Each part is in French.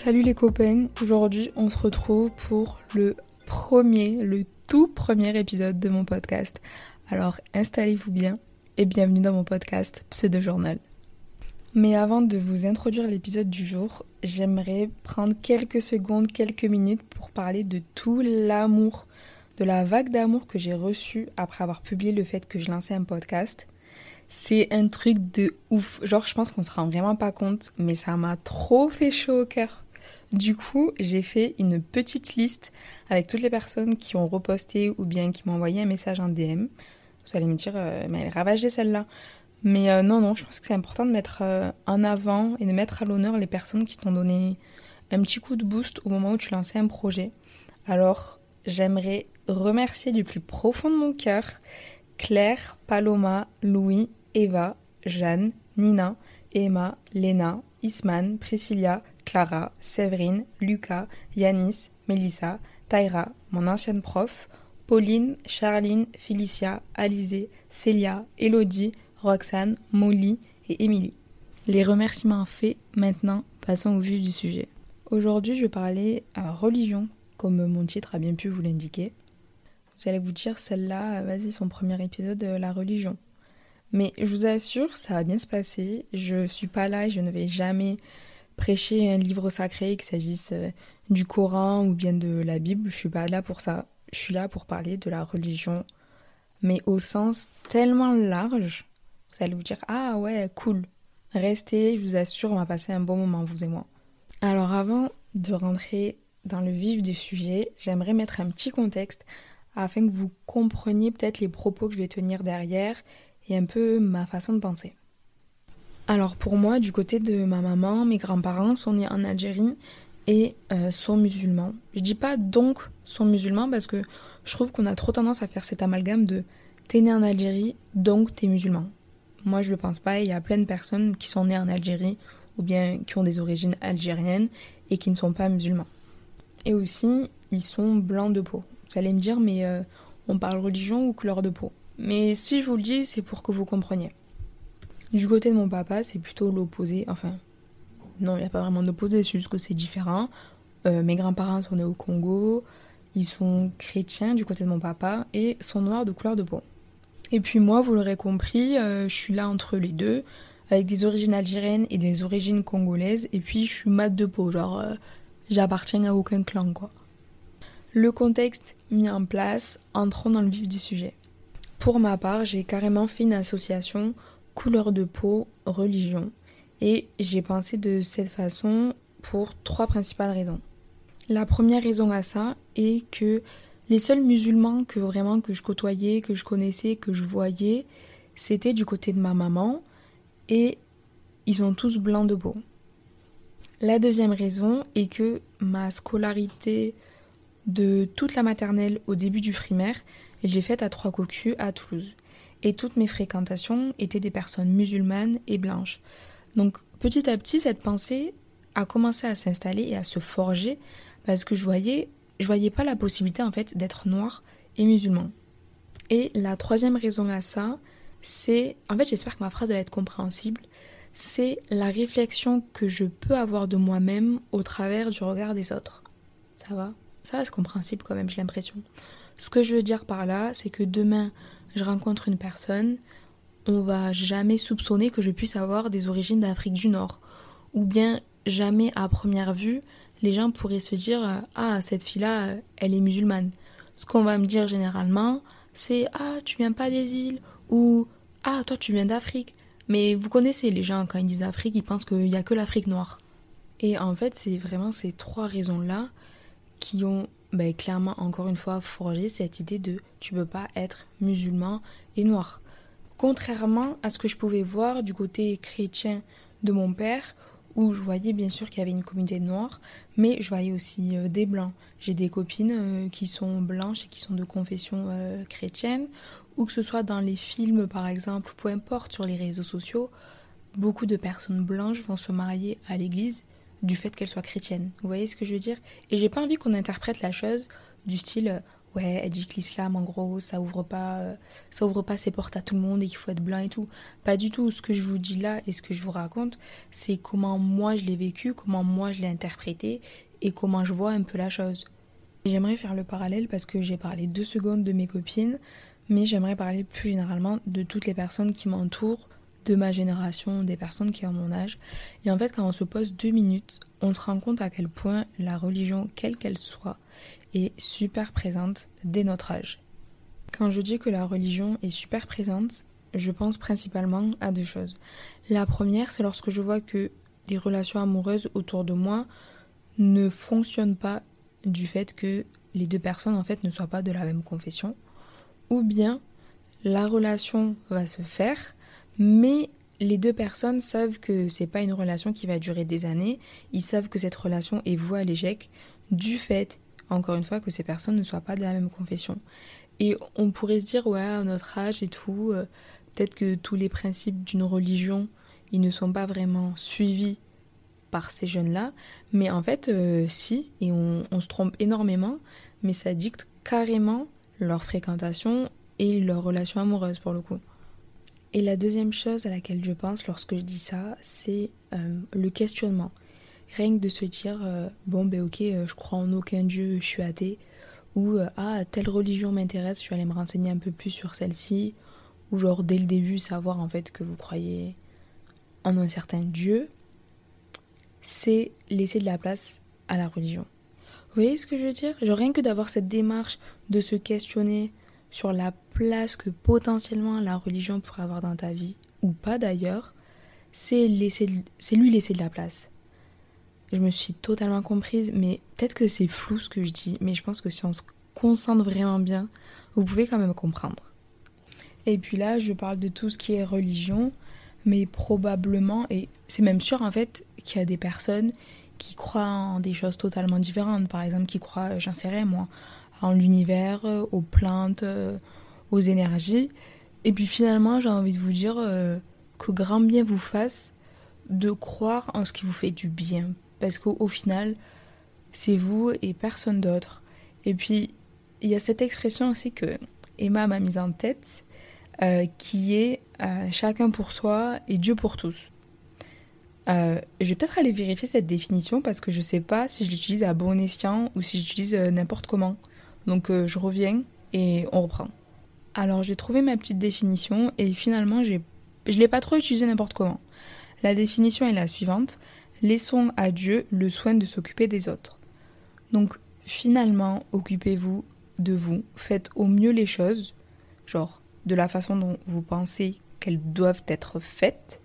Salut les copains, aujourd'hui on se retrouve pour le premier, le tout premier épisode de mon podcast. Alors installez-vous bien et bienvenue dans mon podcast Pseudo Journal. Mais avant de vous introduire l'épisode du jour, j'aimerais prendre quelques secondes, quelques minutes pour parler de tout l'amour, de la vague d'amour que j'ai reçue après avoir publié le fait que je lançais un podcast. C'est un truc de ouf. Genre, je pense qu'on se rend vraiment pas compte, mais ça m'a trop fait chaud au cœur. Du coup, j'ai fait une petite liste avec toutes les personnes qui ont reposté ou bien qui m'ont envoyé un message en DM. Vous allez me dire, euh, mais elle ravagée celle-là. Mais euh, non, non, je pense que c'est important de mettre euh, en avant et de mettre à l'honneur les personnes qui t'ont donné un petit coup de boost au moment où tu lançais un projet. Alors, j'aimerais remercier du plus profond de mon cœur Claire, Paloma, Louis, Eva, Jeanne, Nina, Emma, Lena, Isman, Priscilla, Clara, Séverine, Lucas, Yanis, Melissa, Tyra, mon ancienne prof, Pauline, Charline, Felicia, Alizé, Célia, Elodie, Roxane, Molly et Émilie. Les remerciements faits, maintenant passons au vif du sujet. Aujourd'hui, je vais parler à religion, comme mon titre a bien pu vous l'indiquer. Vous allez vous dire, celle-là, vas-y, son premier épisode, la religion. Mais je vous assure, ça va bien se passer. Je suis pas là et je ne vais jamais prêcher un livre sacré, qu'il s'agisse euh, du Coran ou bien de la Bible. Je suis pas là pour ça. Je suis là pour parler de la religion, mais au sens tellement large. Vous allez vous dire ah ouais cool. Restez, je vous assure, on va passer un bon moment vous et moi. Alors avant de rentrer dans le vif du sujet, j'aimerais mettre un petit contexte afin que vous compreniez peut-être les propos que je vais tenir derrière un peu ma façon de penser. Alors pour moi, du côté de ma maman, mes grands-parents sont nés en Algérie et euh, sont musulmans. Je dis pas donc sont musulmans parce que je trouve qu'on a trop tendance à faire cet amalgame de t'es né en Algérie donc t'es musulman. Moi je le pense pas, il y a plein de personnes qui sont nées en Algérie ou bien qui ont des origines algériennes et qui ne sont pas musulmans. Et aussi, ils sont blancs de peau. Vous allez me dire, mais euh, on parle religion ou couleur de peau? Mais si je vous le dis, c'est pour que vous compreniez. Du côté de mon papa, c'est plutôt l'opposé. Enfin, non, il n'y a pas vraiment d'opposé, c'est juste que c'est différent. Euh, mes grands-parents sont nés au Congo, ils sont chrétiens du côté de mon papa et sont noirs de couleur de peau. Et puis moi, vous l'aurez compris, euh, je suis là entre les deux, avec des origines algériennes et des origines congolaises, et puis je suis mat de peau, genre euh, j'appartiens à aucun clan quoi. Le contexte mis en place, entrons dans le vif du sujet. Pour ma part, j'ai carrément fait une association couleur de peau, religion. Et j'ai pensé de cette façon pour trois principales raisons. La première raison à ça est que les seuls musulmans que vraiment que je côtoyais, que je connaissais, que je voyais, c'était du côté de ma maman et ils sont tous blancs de peau. La deuxième raison est que ma scolarité de toute la maternelle au début du primaire, j'ai fait à Trois Cocus à Toulouse. Et toutes mes fréquentations étaient des personnes musulmanes et blanches. Donc petit à petit, cette pensée a commencé à s'installer et à se forger parce que je voyais, je voyais pas la possibilité en fait d'être noir et musulman. Et la troisième raison à ça, c'est, en fait, j'espère que ma phrase va être compréhensible, c'est la réflexion que je peux avoir de moi-même au travers du regard des autres. Ça va? Ça reste compréhensible quand même, j'ai l'impression. Ce que je veux dire par là, c'est que demain, je rencontre une personne, on va jamais soupçonner que je puisse avoir des origines d'Afrique du Nord. Ou bien, jamais à première vue, les gens pourraient se dire Ah, cette fille-là, elle est musulmane. Ce qu'on va me dire généralement, c'est Ah, tu viens pas des îles ou Ah, toi, tu viens d'Afrique. Mais vous connaissez les gens, quand ils disent Afrique, ils pensent qu'il n'y a que l'Afrique noire. Et en fait, c'est vraiment ces trois raisons-là qui ont bah, clairement, encore une fois, forger cette idée de tu peux pas être musulman et noir. Contrairement à ce que je pouvais voir du côté chrétien de mon père, où je voyais bien sûr qu'il y avait une communauté noire, mais je voyais aussi euh, des blancs. J'ai des copines euh, qui sont blanches et qui sont de confession euh, chrétienne, ou que ce soit dans les films par exemple, peu importe sur les réseaux sociaux, beaucoup de personnes blanches vont se marier à l'église du fait qu'elle soit chrétienne. Vous voyez ce que je veux dire? Et j'ai pas envie qu'on interprète la chose du style ouais, elle dit que l'islam, en gros, ça ouvre pas, euh, ça ouvre pas ses portes à tout le monde et qu'il faut être blanc et tout. Pas du tout. Ce que je vous dis là et ce que je vous raconte, c'est comment moi je l'ai vécu, comment moi je l'ai interprété et comment je vois un peu la chose. J'aimerais faire le parallèle parce que j'ai parlé deux secondes de mes copines, mais j'aimerais parler plus généralement de toutes les personnes qui m'entourent, de ma génération, des personnes qui ont mon âge. Et en fait, quand on se pose deux minutes, on se rend compte à quel point la religion, quelle qu'elle soit, est super présente dès notre âge. Quand je dis que la religion est super présente, je pense principalement à deux choses. La première, c'est lorsque je vois que des relations amoureuses autour de moi ne fonctionnent pas du fait que les deux personnes en fait ne soient pas de la même confession, ou bien la relation va se faire, mais les deux personnes savent que c'est pas une relation qui va durer des années, ils savent que cette relation est vouée à l'échec du fait, encore une fois, que ces personnes ne soient pas de la même confession. Et on pourrait se dire, ouais, à notre âge et tout, euh, peut-être que tous les principes d'une religion, ils ne sont pas vraiment suivis par ces jeunes-là, mais en fait, euh, si, et on, on se trompe énormément, mais ça dicte carrément leur fréquentation et leur relation amoureuse pour le coup. Et la deuxième chose à laquelle je pense lorsque je dis ça, c'est euh, le questionnement. Rien que de se dire, euh, bon ben ok, euh, je crois en aucun dieu, je suis athée, ou ah, telle religion m'intéresse, je vais aller me renseigner un peu plus sur celle-ci, ou genre dès le début savoir en fait que vous croyez en un certain dieu, c'est laisser de la place à la religion. Vous voyez ce que je veux dire? Genre rien que d'avoir cette démarche de se questionner sur la place que potentiellement la religion pourrait avoir dans ta vie, ou pas d'ailleurs, c'est lui laisser de la place. Je me suis totalement comprise, mais peut-être que c'est flou ce que je dis, mais je pense que si on se concentre vraiment bien, vous pouvez quand même comprendre. Et puis là, je parle de tout ce qui est religion, mais probablement, et c'est même sûr en fait, qu'il y a des personnes qui croient en des choses totalement différentes. Par exemple, qui croient, j'en moi, en l'univers, euh, aux plantes, euh, aux énergies. Et puis finalement, j'ai envie de vous dire euh, que grand bien vous fasse de croire en ce qui vous fait du bien. Parce qu'au final, c'est vous et personne d'autre. Et puis, il y a cette expression aussi que Emma m'a mise en tête, qui est chacun pour soi et Dieu pour tous. je vais peut-être aller vérifier cette définition parce que je ne sais pas si je l'utilise à bon escient ou si j'utilise n'importe comment. Donc euh, je reviens et on reprend. Alors j'ai trouvé ma petite définition et finalement j'ai, je l'ai pas trop utilisée n'importe comment. La définition est la suivante. Laissons à Dieu le soin de s'occuper des autres. Donc finalement, occupez-vous de vous, faites au mieux les choses, genre de la façon dont vous pensez qu'elles doivent être faites,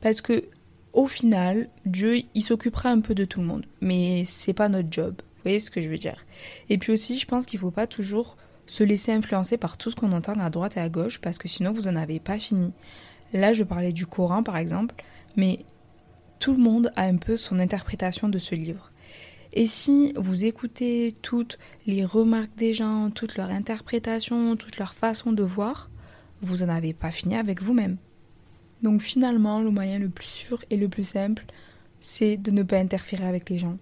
parce que au final, Dieu, il s'occupera un peu de tout le monde, mais c'est pas notre job voyez ce que je veux dire Et puis aussi, je pense qu'il ne faut pas toujours se laisser influencer par tout ce qu'on entend à droite et à gauche, parce que sinon vous n'en avez pas fini. Là, je parlais du Coran, par exemple, mais tout le monde a un peu son interprétation de ce livre. Et si vous écoutez toutes les remarques des gens, toute leur interprétation, toute leur façon de voir, vous n'en avez pas fini avec vous-même. Donc finalement, le moyen le plus sûr et le plus simple, c'est de ne pas interférer avec les gens,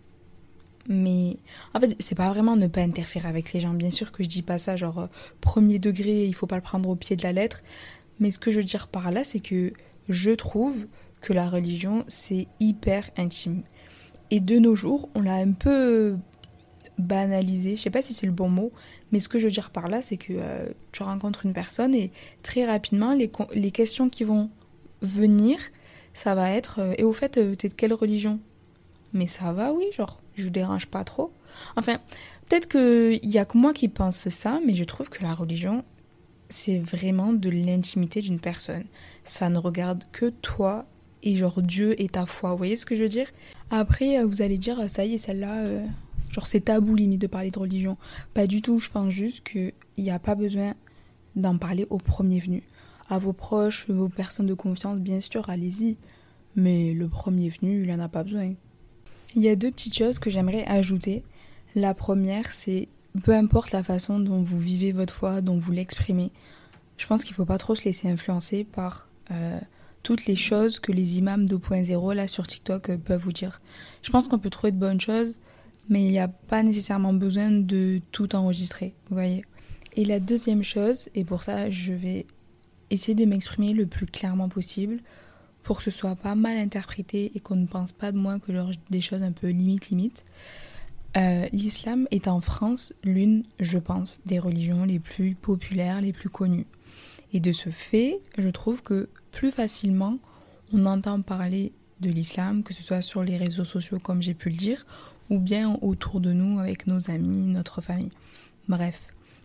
mais en fait c'est pas vraiment ne pas interférer avec les gens. Bien sûr que je dis pas ça genre euh, premier degré il faut pas le prendre au pied de la lettre. Mais ce que je veux dire par là c'est que je trouve que la religion c'est hyper intime. Et de nos jours on l'a un peu banalisé. Je sais pas si c'est le bon mot mais ce que je veux dire par là c'est que euh, tu rencontres une personne et très rapidement les, les questions qui vont venir ça va être euh, et au fait t'es de quelle religion? Mais ça va oui genre je dérange pas trop. Enfin, peut-être qu'il y a que moi qui pense ça, mais je trouve que la religion, c'est vraiment de l'intimité d'une personne. Ça ne regarde que toi et genre Dieu et ta foi. Vous voyez ce que je veux dire? Après, euh, vous allez dire, ça y est, celle-là, euh, genre c'est tabou limite de parler de religion. Pas du tout, je pense juste qu'il n'y a pas besoin d'en parler au premier venu. À vos proches, vos personnes de confiance, bien sûr, allez-y. Mais le premier venu, il n'en a pas besoin. Il y a deux petites choses que j'aimerais ajouter. La première, c'est peu importe la façon dont vous vivez votre foi, dont vous l'exprimez, je pense qu'il ne faut pas trop se laisser influencer par euh, toutes les choses que les imams 2.0 là sur TikTok euh, peuvent vous dire. Je pense qu'on peut trouver de bonnes choses, mais il n'y a pas nécessairement besoin de tout enregistrer, vous voyez. Et la deuxième chose, et pour ça je vais essayer de m'exprimer le plus clairement possible pour que ce soit pas mal interprété et qu'on ne pense pas de moi que genre des choses un peu limite limite. Euh, l'islam est en France l'une, je pense, des religions les plus populaires, les plus connues. Et de ce fait, je trouve que plus facilement on entend parler de l'islam, que ce soit sur les réseaux sociaux comme j'ai pu le dire, ou bien autour de nous avec nos amis, notre famille. Bref.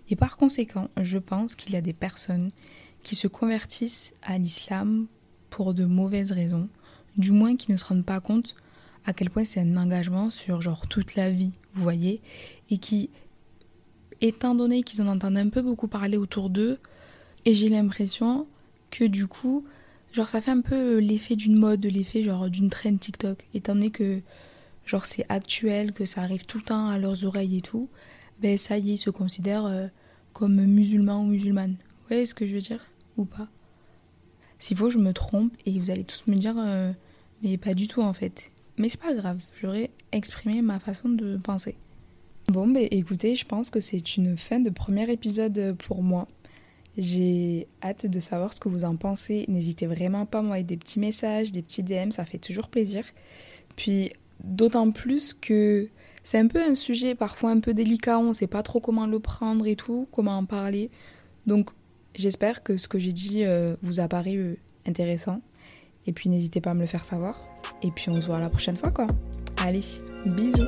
Et par conséquent, je pense qu'il y a des personnes qui se convertissent à l'islam pour de mauvaises raisons, du moins qui ne se rendent pas compte à quel point c'est un engagement sur genre toute la vie, vous voyez, et qui, étant donné qu'ils en entendent un peu beaucoup parler autour d'eux, et j'ai l'impression que du coup, genre ça fait un peu l'effet d'une mode, l'effet genre d'une trend TikTok, étant donné que genre c'est actuel, que ça arrive tout le temps à leurs oreilles et tout, ben ça y est, ils se considèrent euh, comme musulmans ou musulmanes. Vous voyez ce que je veux dire Ou pas? S'il faut, je me trompe et vous allez tous me dire, euh, mais pas du tout en fait. Mais c'est pas grave, j'aurais exprimé ma façon de penser. Bon, ben écoutez, je pense que c'est une fin de premier épisode pour moi. J'ai hâte de savoir ce que vous en pensez. N'hésitez vraiment pas à m'envoyer des petits messages, des petits DM, ça fait toujours plaisir. Puis d'autant plus que c'est un peu un sujet parfois un peu délicat, on sait pas trop comment le prendre et tout, comment en parler. Donc j'espère que ce que j'ai dit euh, vous a paru euh, intéressant. Et puis n'hésitez pas à me le faire savoir. Et puis on se voit la prochaine fois quoi. Allez, bisous